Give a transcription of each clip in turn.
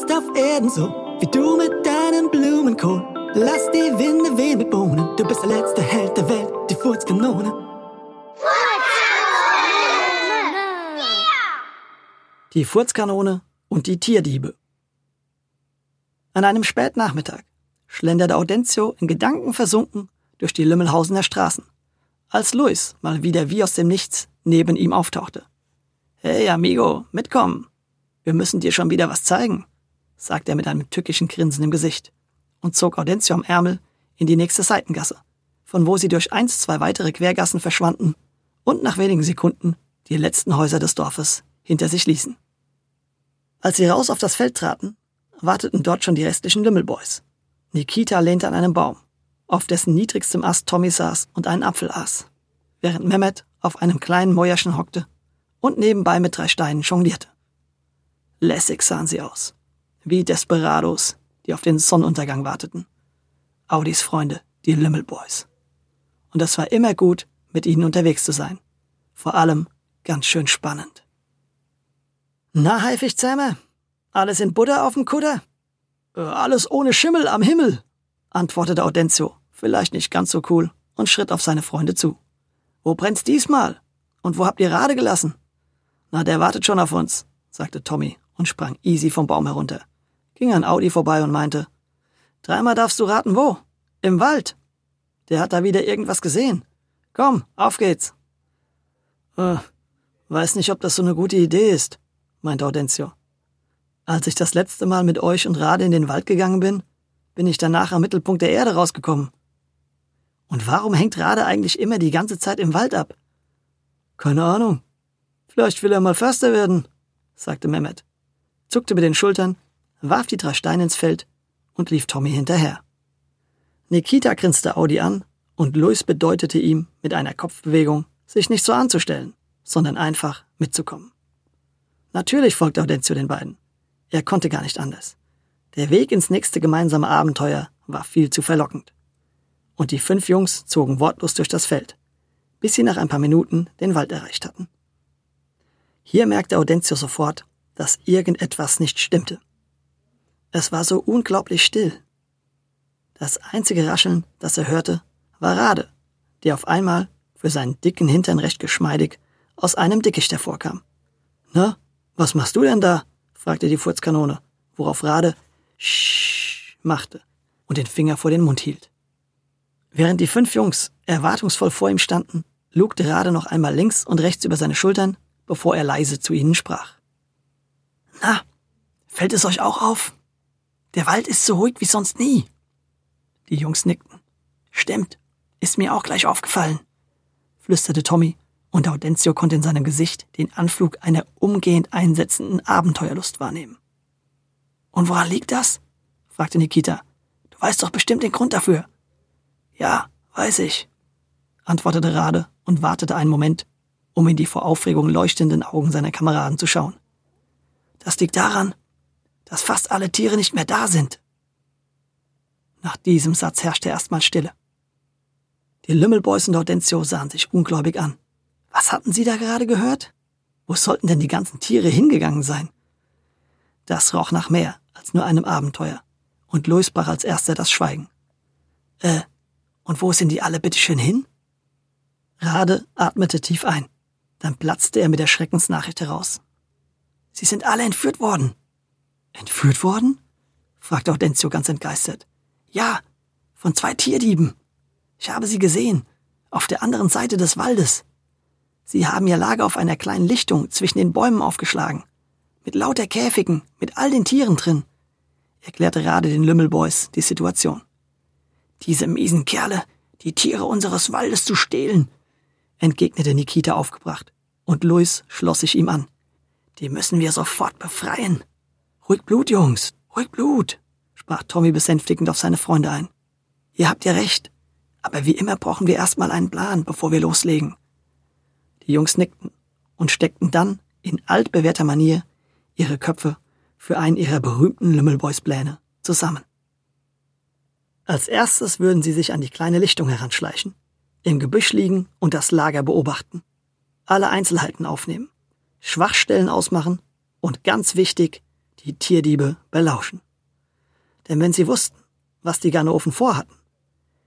jetzt auf Erden so, wie du mit deinem Blumenkohl. Lass die Winde wehen mit Bohnen, du bist der letzte Held der Welt, die Furzkanone. Die Furzkanone und die Tierdiebe. An einem Spätnachmittag schlenderte Audentio in Gedanken versunken durch die Lümmelhausener Straßen, als Luis mal wieder wie aus dem Nichts neben ihm auftauchte. Hey, amigo, mitkommen. Wir müssen dir schon wieder was zeigen, sagte er mit einem tückischen Grinsen im Gesicht und zog Audentio am Ärmel in die nächste Seitengasse, von wo sie durch eins, zwei weitere Quergassen verschwanden und nach wenigen Sekunden die letzten Häuser des Dorfes hinter sich ließen. Als sie raus auf das Feld traten, warteten dort schon die restlichen Lümmelboys. Nikita lehnte an einem Baum, auf dessen niedrigstem Ast Tommy saß und einen Apfel aß, während Mehmet auf einem kleinen Mäuerchen hockte und nebenbei mit drei Steinen jonglierte. Lässig sahen sie aus, wie Desperados, die auf den Sonnenuntergang warteten. Audis Freunde, die Lümmelboys. Und es war immer gut, mit ihnen unterwegs zu sein. Vor allem ganz schön spannend. Na, Haifischzähme, alles in Butter auf dem Kutter? Äh, alles ohne Schimmel am Himmel, antwortete Audentio, vielleicht nicht ganz so cool, und schritt auf seine Freunde zu. Wo brennt's diesmal? Und wo habt ihr Rade gelassen? Na, der wartet schon auf uns, sagte Tommy und sprang easy vom Baum herunter, ging an Audi vorbei und meinte, dreimal darfst du raten, wo? Im Wald. Der hat da wieder irgendwas gesehen. Komm, auf geht's. Äh, weiß nicht, ob das so eine gute Idee ist, meinte Audentio. Als ich das letzte Mal mit euch und Rade in den Wald gegangen bin, bin ich danach am Mittelpunkt der Erde rausgekommen. Und warum hängt Rade eigentlich immer die ganze Zeit im Wald ab? Keine Ahnung. Vielleicht will er mal Förster werden, sagte Mehmet, zuckte mit den Schultern, warf die drei Steine ins Feld und lief Tommy hinterher. Nikita grinste Audi an und Luis bedeutete ihm mit einer Kopfbewegung, sich nicht so anzustellen, sondern einfach mitzukommen. Natürlich folgte Audencio den beiden. Er konnte gar nicht anders. Der Weg ins nächste gemeinsame Abenteuer war viel zu verlockend. Und die fünf Jungs zogen wortlos durch das Feld, bis sie nach ein paar Minuten den Wald erreicht hatten. Hier merkte Audencio sofort, dass irgendetwas nicht stimmte. Es war so unglaublich still. Das einzige Rascheln, das er hörte, war Rade, der auf einmal, für seinen dicken Hintern recht geschmeidig, aus einem Dickicht hervorkam. Na, was machst du denn da? fragte die Furzkanone, worauf Rade Sch machte und den Finger vor den Mund hielt. Während die fünf Jungs erwartungsvoll vor ihm standen, lugte Rade noch einmal links und rechts über seine Schultern, bevor er leise zu ihnen sprach. Na, fällt es euch auch auf? Der Wald ist so ruhig wie sonst nie. Die Jungs nickten. Stimmt, ist mir auch gleich aufgefallen, flüsterte Tommy und Audencio konnte in seinem Gesicht den Anflug einer umgehend einsetzenden Abenteuerlust wahrnehmen. Und woran liegt das? fragte Nikita. Du weißt doch bestimmt den Grund dafür. Ja, weiß ich, antwortete Rade und wartete einen Moment, um in die vor Aufregung leuchtenden Augen seiner Kameraden zu schauen. Das liegt daran, dass fast alle Tiere nicht mehr da sind. Nach diesem Satz herrschte erstmal Stille. Die Lümmelboys und Audencio sahen sich ungläubig an. Was hatten Sie da gerade gehört? Wo sollten denn die ganzen Tiere hingegangen sein? Das roch nach mehr als nur einem Abenteuer, und Louis brach als erster das Schweigen. Äh, und wo sind die alle bitteschön hin? Rade atmete tief ein. Dann platzte er mit der Schreckensnachricht heraus. Sie sind alle entführt worden. Entführt worden? fragte Audencio ganz entgeistert. Ja, von zwei Tierdieben. Ich habe sie gesehen, auf der anderen Seite des Waldes. Sie haben ihr Lager auf einer kleinen Lichtung zwischen den Bäumen aufgeschlagen. Mit lauter Käfigen, mit all den Tieren drin, erklärte Rade den Lümmelboys die Situation. Diese miesen Kerle, die Tiere unseres Waldes zu stehlen, entgegnete Nikita aufgebracht, und Luis schloss sich ihm an. Die müssen wir sofort befreien. Ruhig Blut, Jungs, ruhig Blut, sprach Tommy besänftigend auf seine Freunde ein. Ihr habt ja recht, aber wie immer brauchen wir erstmal einen Plan, bevor wir loslegen. Die Jungs nickten und steckten dann in altbewährter Manier ihre Köpfe für einen ihrer berühmten Lümmelboys Pläne zusammen. Als erstes würden sie sich an die kleine Lichtung heranschleichen, im Gebüsch liegen und das Lager beobachten, alle Einzelheiten aufnehmen, Schwachstellen ausmachen und ganz wichtig, die Tierdiebe belauschen. Denn wenn sie wussten, was die Ganoven vorhatten,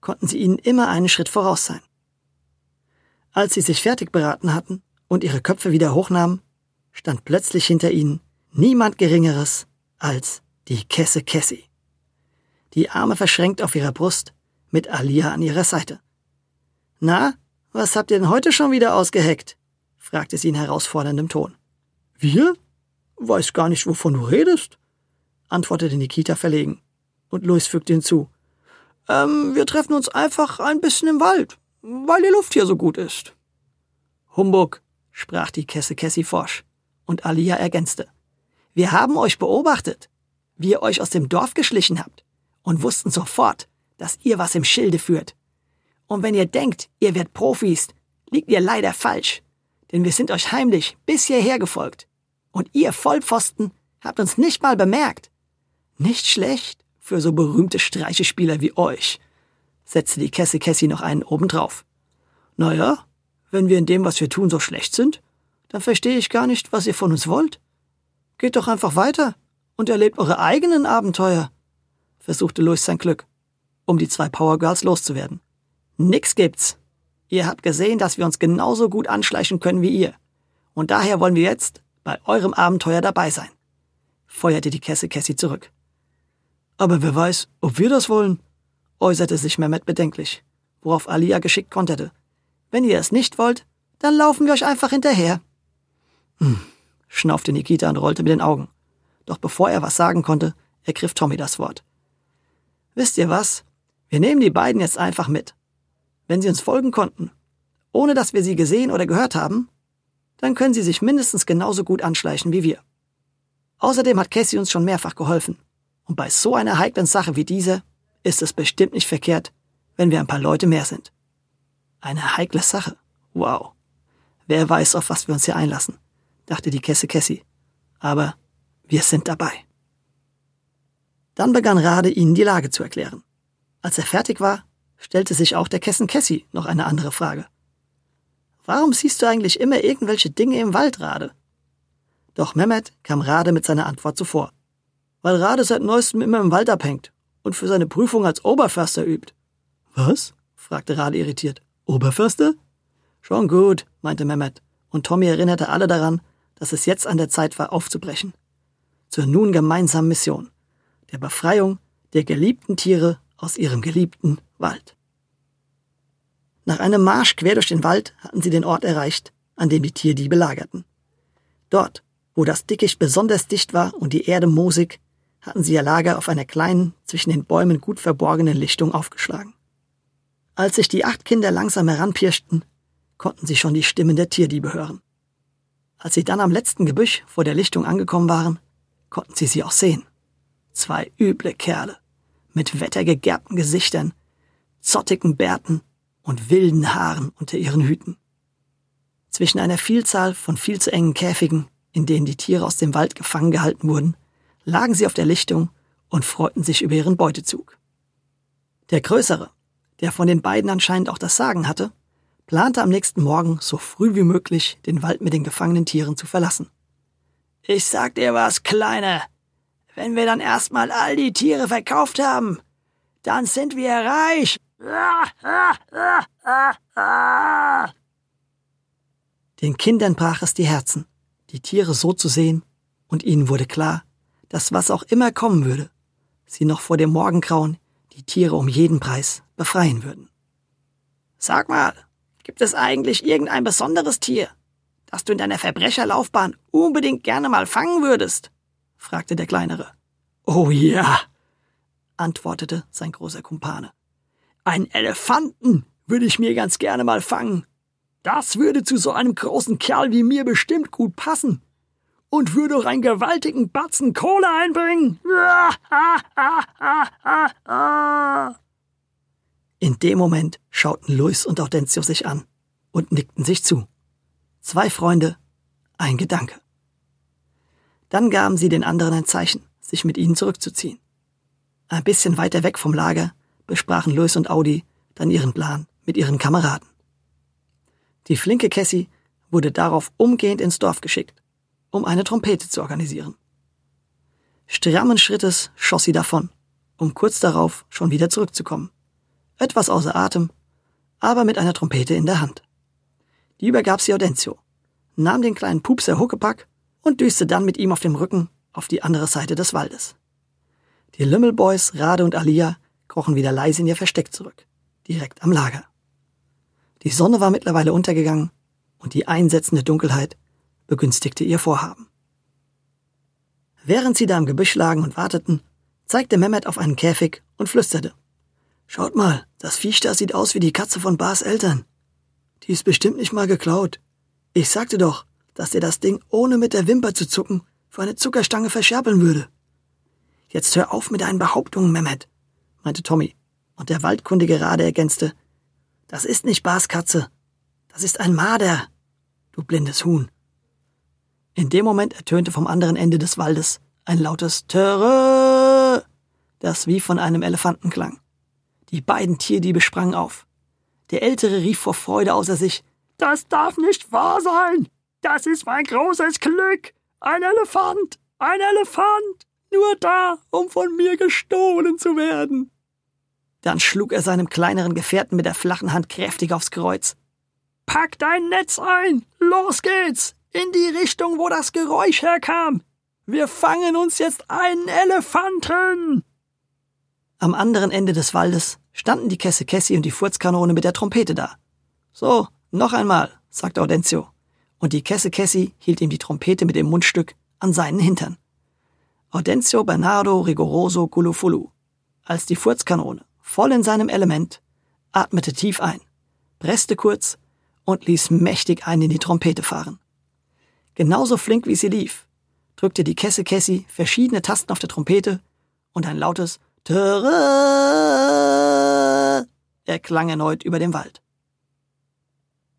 konnten sie ihnen immer einen Schritt voraus sein. Als sie sich fertig beraten hatten und ihre Köpfe wieder hochnahmen, stand plötzlich hinter ihnen niemand Geringeres als die Kesse Cassie. Die Arme verschränkt auf ihrer Brust, mit Alia an ihrer Seite. Na, was habt ihr denn heute schon wieder ausgeheckt? fragte sie in herausforderndem Ton. Wir? Weiß gar nicht, wovon du redest, antwortete Nikita verlegen. Und Louis fügte hinzu. Ähm, wir treffen uns einfach ein bisschen im Wald, weil die Luft hier so gut ist. Humbug, sprach die Kesse Cassie forsch. Und Alia ergänzte. Wir haben euch beobachtet, wie ihr euch aus dem Dorf geschlichen habt und wussten sofort, dass ihr was im Schilde führt. Und wenn ihr denkt, ihr werdet Profis, liegt ihr leider falsch, denn wir sind euch heimlich bis hierher gefolgt. Und ihr Vollpfosten habt uns nicht mal bemerkt. Nicht schlecht für so berühmte Streichespieler wie euch, setzte die Kesse Cassie noch einen obendrauf. Naja, wenn wir in dem, was wir tun, so schlecht sind, dann verstehe ich gar nicht, was ihr von uns wollt. Geht doch einfach weiter und erlebt eure eigenen Abenteuer, versuchte Louis sein Glück, um die zwei Power Girls loszuwerden. Nix gibt's. Ihr habt gesehen, dass wir uns genauso gut anschleichen können wie ihr. Und daher wollen wir jetzt bei eurem Abenteuer dabei sein, feuerte die Kesse Cassie zurück. Aber wer weiß, ob wir das wollen, äußerte sich Mehmet bedenklich, worauf Alia geschickt konterte. Wenn ihr es nicht wollt, dann laufen wir euch einfach hinterher. Hm, schnaufte Nikita und rollte mit den Augen. Doch bevor er was sagen konnte, ergriff Tommy das Wort. Wisst ihr was? Wir nehmen die beiden jetzt einfach mit. Wenn sie uns folgen konnten, ohne dass wir sie gesehen oder gehört haben, dann können sie sich mindestens genauso gut anschleichen wie wir. Außerdem hat Cassie uns schon mehrfach geholfen. Und bei so einer heiklen Sache wie dieser ist es bestimmt nicht verkehrt, wenn wir ein paar Leute mehr sind. Eine heikle Sache. Wow. Wer weiß, auf was wir uns hier einlassen, dachte die Kesse Cassie. Aber wir sind dabei. Dann begann Rade ihnen die Lage zu erklären. Als er fertig war, stellte sich auch der Kessen Cassie noch eine andere Frage. Warum siehst du eigentlich immer irgendwelche Dinge im Wald, Rade? Doch Mehmet kam Rade mit seiner Antwort zuvor. Weil Rade seit neuestem immer im Wald abhängt und für seine Prüfung als Oberförster übt. Was? fragte Rade irritiert. Oberförster? Schon gut, meinte Mehmet, und Tommy erinnerte alle daran, dass es jetzt an der Zeit war, aufzubrechen. Zur nun gemeinsamen Mission, der Befreiung der geliebten Tiere aus ihrem geliebten Wald. Nach einem Marsch quer durch den Wald hatten sie den Ort erreicht, an dem die Tierdiebe lagerten. Dort, wo das Dickicht besonders dicht war und die Erde moosig, hatten sie ihr Lager auf einer kleinen, zwischen den Bäumen gut verborgenen Lichtung aufgeschlagen. Als sich die acht Kinder langsam heranpirschten, konnten sie schon die Stimmen der Tierdiebe hören. Als sie dann am letzten Gebüsch vor der Lichtung angekommen waren, konnten sie sie auch sehen. Zwei üble Kerle, mit wettergegerbten Gesichtern, zottigen Bärten und wilden Haaren unter ihren Hüten. Zwischen einer Vielzahl von viel zu engen Käfigen, in denen die Tiere aus dem Wald gefangen gehalten wurden, lagen sie auf der Lichtung und freuten sich über ihren Beutezug. Der Größere, der von den beiden anscheinend auch das Sagen hatte, plante am nächsten Morgen so früh wie möglich den Wald mit den gefangenen Tieren zu verlassen. Ich sag dir was, Kleiner. Wenn wir dann erstmal all die Tiere verkauft haben, dann sind wir reich. Den Kindern brach es die Herzen, die Tiere so zu sehen, und ihnen wurde klar, dass was auch immer kommen würde, sie noch vor dem Morgengrauen die Tiere um jeden Preis befreien würden. Sag mal, gibt es eigentlich irgendein besonderes Tier, das du in deiner Verbrecherlaufbahn unbedingt gerne mal fangen würdest? fragte der Kleinere. Oh ja, antwortete sein großer Kumpane. Ein Elefanten würde ich mir ganz gerne mal fangen. Das würde zu so einem großen Kerl wie mir bestimmt gut passen. Und würde auch einen gewaltigen Batzen Kohle einbringen. In dem Moment schauten Luis und Audentio sich an und nickten sich zu. Zwei Freunde, ein Gedanke. Dann gaben sie den anderen ein Zeichen, sich mit ihnen zurückzuziehen. Ein bisschen weiter weg vom Lager besprachen Luis und Audi dann ihren Plan mit ihren Kameraden. Die flinke Cassie wurde darauf umgehend ins Dorf geschickt, um eine Trompete zu organisieren. Strammen Schrittes schoss sie davon, um kurz darauf schon wieder zurückzukommen. Etwas außer Atem, aber mit einer Trompete in der Hand. Die übergab sie Audencio, nahm den kleinen Pupser Huckepack und düste dann mit ihm auf dem Rücken auf die andere Seite des Waldes. Die Lümmelboys, Rade und Alia krochen wieder leise in ihr Versteck zurück, direkt am Lager. Die Sonne war mittlerweile untergegangen und die einsetzende Dunkelheit begünstigte ihr Vorhaben. Während sie da im Gebüsch lagen und warteten, zeigte Mehmet auf einen Käfig und flüsterte. Schaut mal, das Viech da sieht aus wie die Katze von Bars Eltern. Die ist bestimmt nicht mal geklaut. Ich sagte doch, dass er das Ding ohne mit der Wimper zu zucken für eine Zuckerstange verscherbeln würde. Jetzt hör auf mit deinen Behauptungen, Mehmet, meinte Tommy, und der Waldkundige Rade ergänzte. Das ist nicht Bars Katze. Das ist ein Marder, du blindes Huhn. In dem Moment ertönte vom anderen Ende des Waldes ein lautes Töre, das wie von einem Elefanten klang. Die beiden Tierdiebe sprangen auf. Der Ältere rief vor Freude außer sich, Das darf nicht wahr sein! Das ist mein großes Glück! Ein Elefant! Ein Elefant! Nur da, um von mir gestohlen zu werden! Dann schlug er seinem kleineren Gefährten mit der flachen Hand kräftig aufs Kreuz. Pack dein Netz ein! Los geht's! In die Richtung, wo das Geräusch herkam! Wir fangen uns jetzt einen Elefanten! Am anderen Ende des Waldes standen die Kesse Kessi und die Furzkanone mit der Trompete da. So, noch einmal, sagte Audencio, und die Kesse Kessi hielt ihm die Trompete mit dem Mundstück an seinen Hintern. Audencio Bernardo Rigoroso Gulufulu, als die Furzkanone, voll in seinem Element, atmete tief ein, presste kurz und ließ mächtig ein in die Trompete fahren. Genauso flink wie sie lief, drückte die Kesse Kessi verschiedene Tasten auf der Trompete und ein lautes Töre erklang erneut über dem Wald.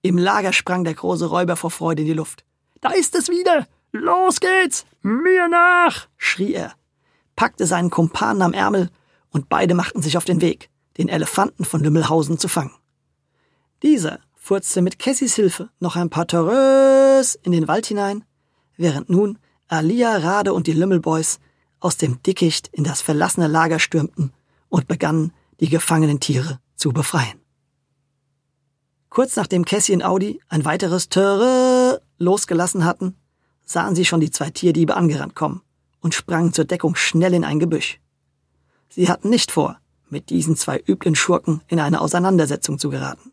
Im Lager sprang der große Räuber vor Freude in die Luft. Da ist es wieder! Los geht's! Mir nach! schrie er, packte seinen Kumpanen am Ärmel und beide machten sich auf den Weg, den Elefanten von Lümmelhausen zu fangen. Dieser furzte mit Cassis Hilfe noch ein paar Törös in den Wald hinein, während nun Alia, Rade und die Lümmelboys aus dem Dickicht in das verlassene Lager stürmten und begannen, die gefangenen Tiere zu befreien. Kurz nachdem Cassie und Audi ein weiteres Töre losgelassen hatten, sahen sie schon die zwei Tierdiebe angerannt kommen und sprangen zur Deckung schnell in ein Gebüsch. Sie hatten nicht vor, mit diesen zwei üblen Schurken in eine Auseinandersetzung zu geraten.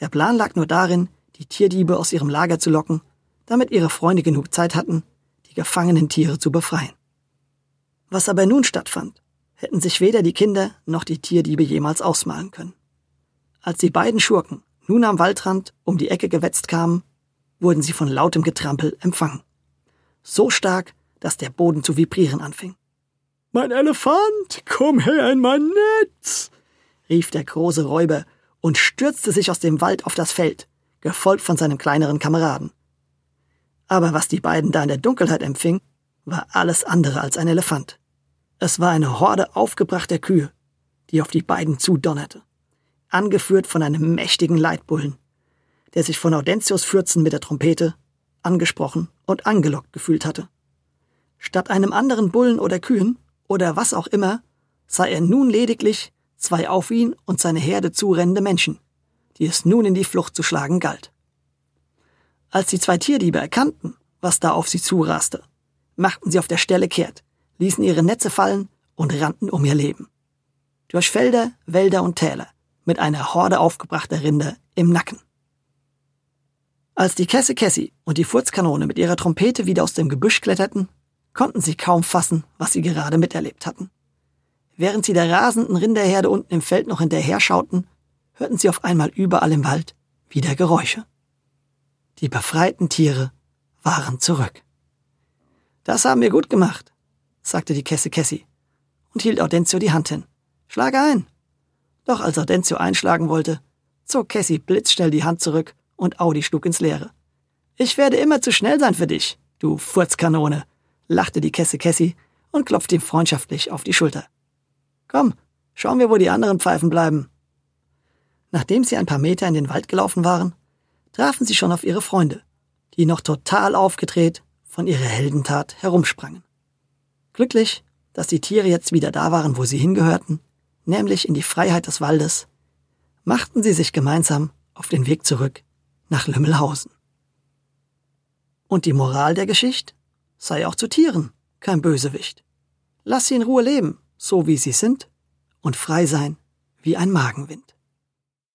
Der Plan lag nur darin, die Tierdiebe aus ihrem Lager zu locken, damit ihre Freunde genug Zeit hatten, die gefangenen Tiere zu befreien. Was aber nun stattfand, hätten sich weder die Kinder noch die Tierdiebe jemals ausmalen können. Als die beiden Schurken nun am Waldrand um die Ecke gewetzt kamen, wurden sie von lautem Getrampel empfangen. So stark, dass der Boden zu vibrieren anfing. Mein Elefant, komm her in mein Netz! rief der große Räuber und stürzte sich aus dem Wald auf das Feld, gefolgt von seinem kleineren Kameraden. Aber was die beiden da in der Dunkelheit empfing, war alles andere als ein Elefant. Es war eine Horde aufgebrachter Kühe, die auf die beiden zudonnerte, angeführt von einem mächtigen Leitbullen, der sich von Audentius Fürzen mit der Trompete angesprochen und angelockt gefühlt hatte. Statt einem anderen Bullen oder Kühen oder was auch immer, sah er nun lediglich zwei auf ihn und seine Herde zurennende Menschen, die es nun in die Flucht zu schlagen galt. Als die zwei Tierdiebe erkannten, was da auf sie zuraste, machten sie auf der Stelle kehrt, ließen ihre Netze fallen und rannten um ihr Leben. Durch Felder, Wälder und Täler, mit einer Horde aufgebrachter Rinder im Nacken. Als die Kesse Kessi und die Furzkanone mit ihrer Trompete wieder aus dem Gebüsch kletterten, konnten sie kaum fassen, was sie gerade miterlebt hatten. Während sie der rasenden Rinderherde unten im Feld noch hinterher schauten, hörten sie auf einmal überall im Wald wieder Geräusche. Die befreiten Tiere waren zurück. Das haben wir gut gemacht, sagte die Kesse Kessi und hielt Audencio die Hand hin. Schlag ein. Doch als Audencio einschlagen wollte, zog Kessi blitzschnell die Hand zurück und Audi schlug ins Leere. Ich werde immer zu schnell sein für dich, du Furzkanone, lachte die Kesse Kessi und klopfte ihm freundschaftlich auf die Schulter. Komm, schauen wir, wo die anderen Pfeifen bleiben. Nachdem sie ein paar Meter in den Wald gelaufen waren, trafen sie schon auf ihre Freunde, die noch total aufgedreht von ihrer Heldentat herumsprangen. Glücklich, dass die Tiere jetzt wieder da waren, wo sie hingehörten, nämlich in die Freiheit des Waldes, machten sie sich gemeinsam auf den Weg zurück nach Lümmelhausen. Und die Moral der Geschichte sei auch zu Tieren kein Bösewicht. Lass sie in Ruhe leben, so wie sie sind, und frei sein wie ein Magenwind.